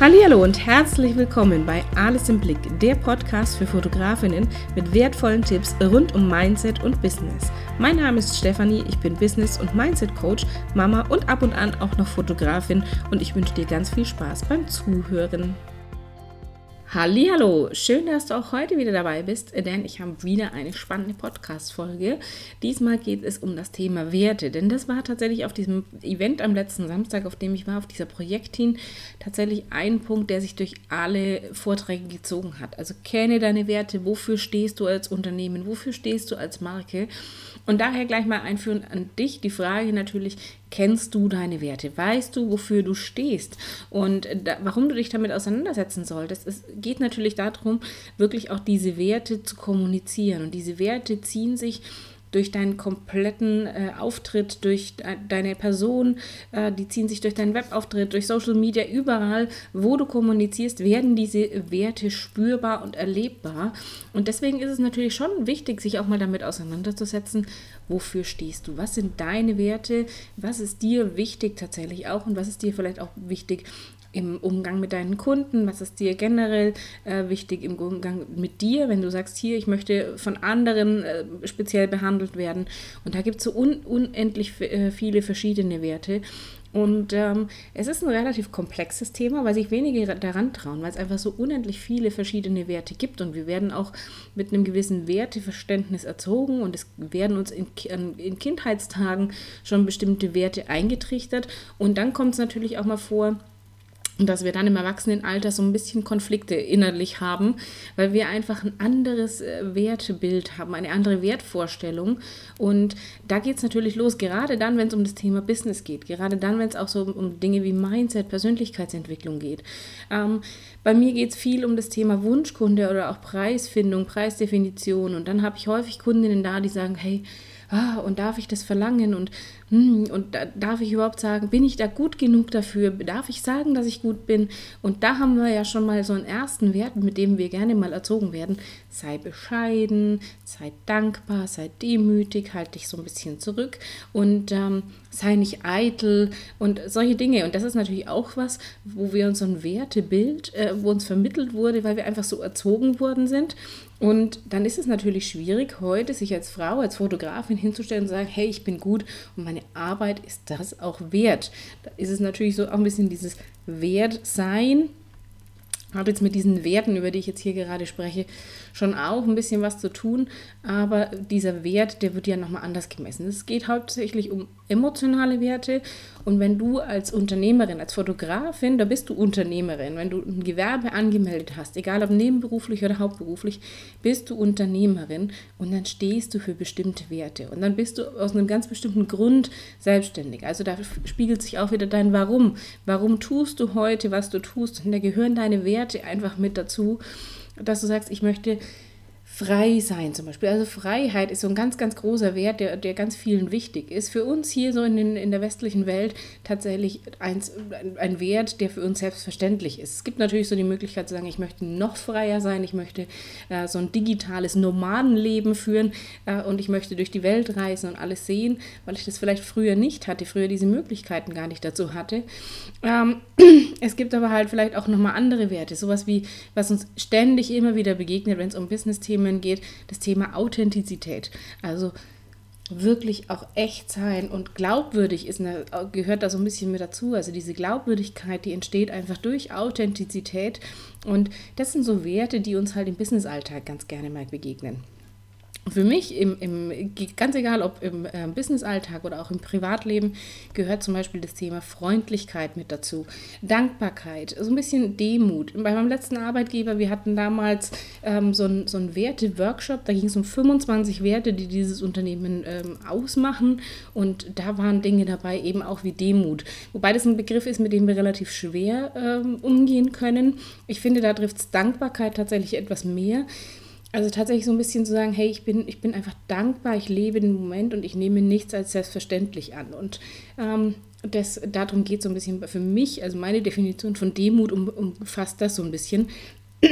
Hallo und herzlich willkommen bei Alles im Blick, der Podcast für Fotografinnen mit wertvollen Tipps rund um Mindset und Business. Mein Name ist Stefanie, ich bin Business- und Mindset-Coach, Mama und ab und an auch noch Fotografin und ich wünsche dir ganz viel Spaß beim Zuhören. Hallo, schön, dass du auch heute wieder dabei bist, denn ich habe wieder eine spannende Podcast-Folge. Diesmal geht es um das Thema Werte, denn das war tatsächlich auf diesem Event am letzten Samstag, auf dem ich war, auf dieser Projektin, tatsächlich ein Punkt, der sich durch alle Vorträge gezogen hat. Also kenne deine Werte, wofür stehst du als Unternehmen, wofür stehst du als Marke und daher gleich mal einführen an dich die Frage natürlich, kennst du deine Werte? Weißt du, wofür du stehst? Und da, warum du dich damit auseinandersetzen solltest? Es geht natürlich darum, wirklich auch diese Werte zu kommunizieren. Und diese Werte ziehen sich durch deinen kompletten äh, Auftritt, durch de deine Person, äh, die ziehen sich durch deinen Webauftritt, durch Social Media, überall, wo du kommunizierst, werden diese Werte spürbar und erlebbar. Und deswegen ist es natürlich schon wichtig, sich auch mal damit auseinanderzusetzen, wofür stehst du, was sind deine Werte, was ist dir wichtig tatsächlich auch und was ist dir vielleicht auch wichtig im Umgang mit deinen Kunden, was ist dir generell äh, wichtig im Umgang mit dir, wenn du sagst, hier, ich möchte von anderen äh, speziell behandelt werden. Und da gibt es so un unendlich äh, viele verschiedene Werte. Und ähm, es ist ein relativ komplexes Thema, weil sich wenige daran trauen, weil es einfach so unendlich viele verschiedene Werte gibt. Und wir werden auch mit einem gewissen Werteverständnis erzogen und es werden uns in, in Kindheitstagen schon bestimmte Werte eingetrichtert. Und dann kommt es natürlich auch mal vor, dass wir dann im Erwachsenenalter so ein bisschen Konflikte innerlich haben, weil wir einfach ein anderes äh, Wertebild haben, eine andere Wertvorstellung. Und da geht es natürlich los, gerade dann, wenn es um das Thema Business geht, gerade dann, wenn es auch so um Dinge wie Mindset, Persönlichkeitsentwicklung geht. Ähm, bei mir geht es viel um das Thema Wunschkunde oder auch Preisfindung, Preisdefinition. Und dann habe ich häufig Kundinnen da, die sagen, hey, ah, und darf ich das verlangen und, hm, und da, darf ich überhaupt sagen, bin ich da gut genug dafür? Darf ich sagen, dass ich gut bin? Und da haben wir ja schon mal so einen ersten Wert, mit dem wir gerne mal erzogen werden. Sei bescheiden, sei dankbar, sei demütig, halt dich so ein bisschen zurück und ähm, sei nicht eitel und solche Dinge. Und das ist natürlich auch was, wo wir uns so ein Wertebild, äh, wo uns vermittelt wurde, weil wir einfach so erzogen worden sind. Und dann ist es natürlich schwierig, heute sich als Frau, als Fotografin hinzustellen und sagen, hey, ich bin gut und meine Arbeit ist das auch wert. Da ist es natürlich so auch ein bisschen dieses Wertsein, hat jetzt mit diesen Werten, über die ich jetzt hier gerade spreche, schon auch ein bisschen was zu tun, aber dieser Wert, der wird ja nochmal anders gemessen. Es geht hauptsächlich um emotionale Werte und wenn du als Unternehmerin, als Fotografin, da bist du Unternehmerin, wenn du ein Gewerbe angemeldet hast, egal ob nebenberuflich oder hauptberuflich, bist du Unternehmerin und dann stehst du für bestimmte Werte und dann bist du aus einem ganz bestimmten Grund selbstständig. Also da spiegelt sich auch wieder dein Warum. Warum tust du heute, was du tust? Und da gehören deine Werte einfach mit dazu, dass du sagst, ich möchte frei sein zum Beispiel. Also Freiheit ist so ein ganz, ganz großer Wert, der, der ganz vielen wichtig ist. Für uns hier so in, den, in der westlichen Welt tatsächlich eins, ein Wert, der für uns selbstverständlich ist. Es gibt natürlich so die Möglichkeit zu sagen, ich möchte noch freier sein, ich möchte äh, so ein digitales Nomadenleben führen äh, und ich möchte durch die Welt reisen und alles sehen, weil ich das vielleicht früher nicht hatte, früher diese Möglichkeiten gar nicht dazu hatte. Ähm, es gibt aber halt vielleicht auch nochmal andere Werte, sowas wie, was uns ständig immer wieder begegnet, wenn es um Business-Themen Themen geht, das Thema Authentizität. Also wirklich auch echt sein und glaubwürdig ist gehört da so ein bisschen mit dazu. Also diese Glaubwürdigkeit, die entsteht einfach durch Authentizität und das sind so Werte, die uns halt im Businessalltag ganz gerne mal begegnen für mich, im, im, ganz egal ob im äh, Businessalltag oder auch im Privatleben, gehört zum Beispiel das Thema Freundlichkeit mit dazu. Dankbarkeit, so ein bisschen Demut. Bei meinem letzten Arbeitgeber, wir hatten damals ähm, so einen so Werte-Workshop, da ging es um 25 Werte, die dieses Unternehmen ähm, ausmachen. Und da waren Dinge dabei, eben auch wie Demut. Wobei das ein Begriff ist, mit dem wir relativ schwer ähm, umgehen können. Ich finde, da trifft es Dankbarkeit tatsächlich etwas mehr. Also tatsächlich so ein bisschen zu sagen, hey, ich bin, ich bin einfach dankbar, ich lebe den Moment und ich nehme nichts als selbstverständlich an. Und ähm, das, darum geht es so ein bisschen für mich, also meine Definition von Demut um, umfasst das so ein bisschen.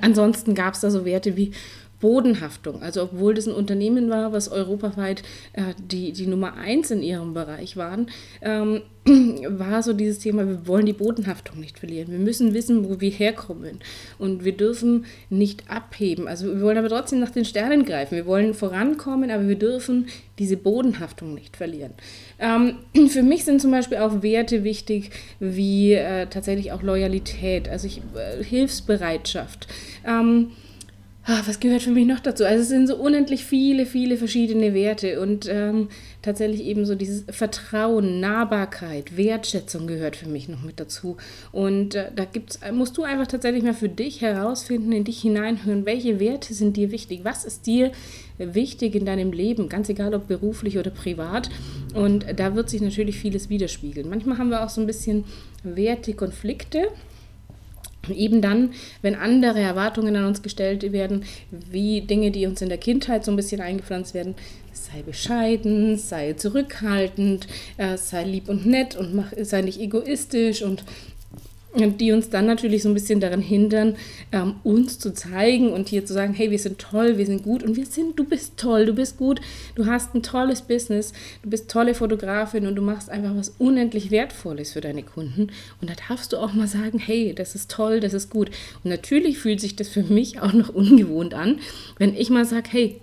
Ansonsten gab es da so Werte wie Bodenhaftung. Also obwohl das ein Unternehmen war, was europaweit äh, die, die Nummer eins in ihrem Bereich waren, ähm, war so dieses Thema, wir wollen die Bodenhaftung nicht verlieren. Wir müssen wissen, wo wir herkommen. Und wir dürfen nicht abheben. Also wir wollen aber trotzdem nach den Sternen greifen. Wir wollen vorankommen, aber wir dürfen diese Bodenhaftung nicht verlieren. Ähm, für mich sind zum Beispiel auch Werte wichtig, wie äh, tatsächlich auch Loyalität, also ich, äh, Hilfsbereitschaft. Ähm, Ah, was gehört für mich noch dazu? Also es sind so unendlich viele, viele verschiedene Werte und ähm, tatsächlich eben so dieses Vertrauen, Nahbarkeit, Wertschätzung gehört für mich noch mit dazu. Und äh, da gibt's, musst du einfach tatsächlich mal für dich herausfinden, in dich hineinhören, welche Werte sind dir wichtig, was ist dir wichtig in deinem Leben, ganz egal ob beruflich oder privat. Und da wird sich natürlich vieles widerspiegeln. Manchmal haben wir auch so ein bisschen Wertekonflikte. Eben dann, wenn andere Erwartungen an uns gestellt werden, wie Dinge, die uns in der Kindheit so ein bisschen eingepflanzt werden, sei bescheiden, sei zurückhaltend, äh, sei lieb und nett und mach, sei nicht egoistisch und die uns dann natürlich so ein bisschen daran hindern, ähm, uns zu zeigen und hier zu sagen, hey, wir sind toll, wir sind gut und wir sind, du bist toll, du bist gut, du hast ein tolles Business, du bist tolle Fotografin und du machst einfach was unendlich Wertvolles für deine Kunden und da darfst du auch mal sagen, hey, das ist toll, das ist gut. Und natürlich fühlt sich das für mich auch noch ungewohnt an, wenn ich mal sage, hey,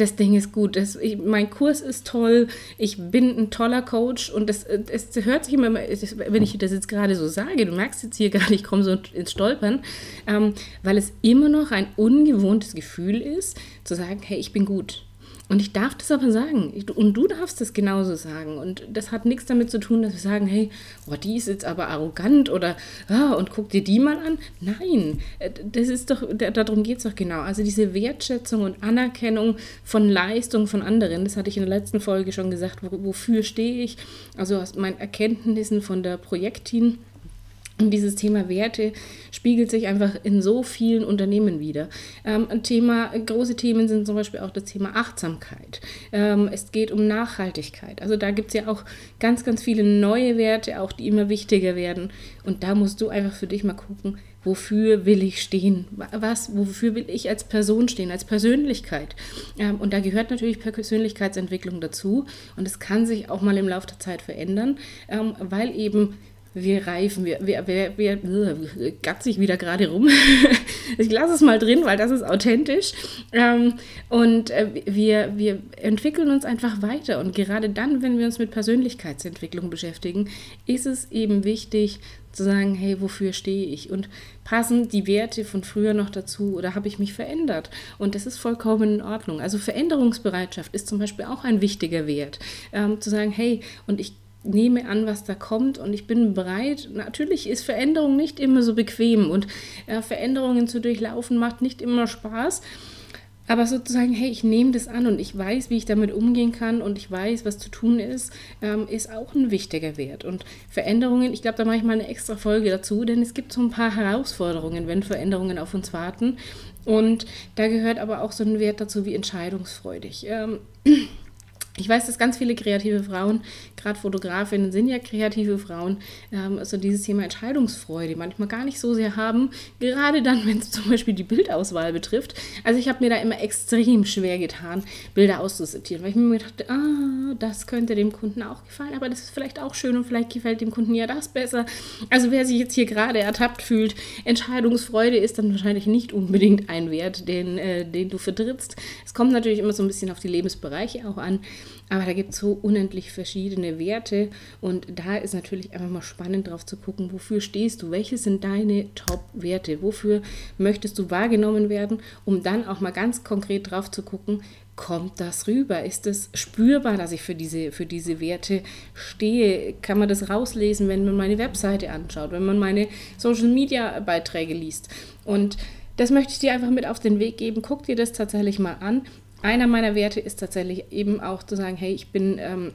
das Ding ist gut, das, ich, mein Kurs ist toll, ich bin ein toller Coach und das, es hört sich immer, wenn ich das jetzt gerade so sage, du merkst jetzt hier gerade, ich komme so ins Stolpern, ähm, weil es immer noch ein ungewohntes Gefühl ist, zu sagen, hey, ich bin gut. Und ich darf das aber sagen. Und du darfst das genauso sagen. Und das hat nichts damit zu tun, dass wir sagen, hey, oh, die ist jetzt aber arrogant oder ah, und guck dir die mal an. Nein, äh, das ist doch, darum geht es doch genau. Also diese Wertschätzung und Anerkennung von Leistung von anderen, das hatte ich in der letzten Folge schon gesagt, wofür stehe ich? Also aus meinen Erkenntnissen von der Projektin und dieses Thema Werte spiegelt sich einfach in so vielen Unternehmen wieder. Ähm, Thema, große Themen sind zum Beispiel auch das Thema Achtsamkeit. Ähm, es geht um Nachhaltigkeit. Also da gibt es ja auch ganz, ganz viele neue Werte, auch die immer wichtiger werden. Und da musst du einfach für dich mal gucken, wofür will ich stehen? Was, wofür will ich als Person stehen, als Persönlichkeit? Ähm, und da gehört natürlich Persönlichkeitsentwicklung dazu. Und es kann sich auch mal im Laufe der Zeit verändern, ähm, weil eben wir reifen, wir, wir, wir, wir, wir gatze ich wieder gerade rum. ich lasse es mal drin, weil das ist authentisch. Ähm, und äh, wir, wir entwickeln uns einfach weiter. Und gerade dann, wenn wir uns mit Persönlichkeitsentwicklung beschäftigen, ist es eben wichtig zu sagen, hey, wofür stehe ich? Und passen die Werte von früher noch dazu oder habe ich mich verändert? Und das ist vollkommen in Ordnung. Also Veränderungsbereitschaft ist zum Beispiel auch ein wichtiger Wert. Ähm, zu sagen, hey, und ich nehme an, was da kommt und ich bin bereit. Natürlich ist Veränderung nicht immer so bequem und äh, Veränderungen zu durchlaufen macht nicht immer Spaß. Aber sozusagen, hey, ich nehme das an und ich weiß, wie ich damit umgehen kann und ich weiß, was zu tun ist, ähm, ist auch ein wichtiger Wert. Und Veränderungen, ich glaube, da mache ich mal eine extra Folge dazu, denn es gibt so ein paar Herausforderungen, wenn Veränderungen auf uns warten. Und da gehört aber auch so ein Wert dazu wie entscheidungsfreudig. Ähm, ich weiß, dass ganz viele kreative Frauen, gerade Fotografinnen sind ja kreative Frauen, ähm, also dieses Thema Entscheidungsfreude manchmal gar nicht so sehr haben, gerade dann, wenn es zum Beispiel die Bildauswahl betrifft. Also ich habe mir da immer extrem schwer getan, Bilder auszusortieren, weil ich mir dachte, ah, das könnte dem Kunden auch gefallen, aber das ist vielleicht auch schön und vielleicht gefällt dem Kunden ja das besser. Also wer sich jetzt hier gerade ertappt fühlt, Entscheidungsfreude ist dann wahrscheinlich nicht unbedingt ein Wert, den, äh, den du vertrittst. Es kommt natürlich immer so ein bisschen auf die Lebensbereiche auch an. Aber da gibt es so unendlich verschiedene Werte und da ist natürlich einfach mal spannend drauf zu gucken, wofür stehst du, welche sind deine Top-Werte, wofür möchtest du wahrgenommen werden, um dann auch mal ganz konkret drauf zu gucken, kommt das rüber? Ist es spürbar, dass ich für diese, für diese Werte stehe? Kann man das rauslesen, wenn man meine Webseite anschaut, wenn man meine Social-Media-Beiträge liest? Und das möchte ich dir einfach mit auf den Weg geben. Guck dir das tatsächlich mal an einer meiner Werte ist tatsächlich eben auch zu sagen, hey, ich bin, ähm,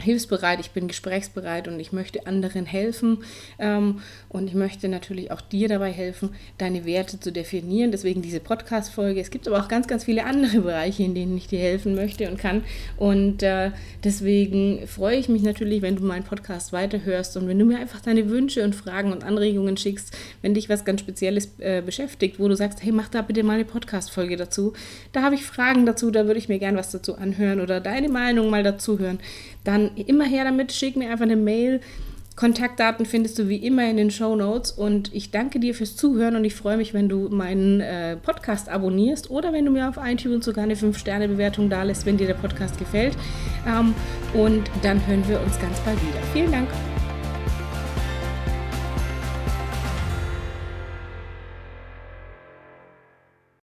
hilfsbereit, ich bin gesprächsbereit und ich möchte anderen helfen. Ähm, und ich möchte natürlich auch dir dabei helfen, deine Werte zu definieren. Deswegen diese Podcast-Folge. Es gibt aber auch ganz, ganz viele andere Bereiche, in denen ich dir helfen möchte und kann. Und äh, deswegen freue ich mich natürlich, wenn du meinen Podcast weiterhörst und wenn du mir einfach deine Wünsche und Fragen und Anregungen schickst, wenn dich was ganz Spezielles äh, beschäftigt, wo du sagst, hey, mach da bitte mal eine Podcast-Folge dazu. Da habe ich Fragen dazu, da würde ich mir gern was dazu anhören oder deine Meinung mal dazu hören. Immer her damit, schick mir einfach eine Mail. Kontaktdaten findest du wie immer in den Show Notes und ich danke dir fürs Zuhören und ich freue mich, wenn du meinen äh, Podcast abonnierst oder wenn du mir auf iTunes sogar eine 5-Sterne-Bewertung da lässt, wenn dir der Podcast gefällt. Ähm, und dann hören wir uns ganz bald wieder. Vielen Dank.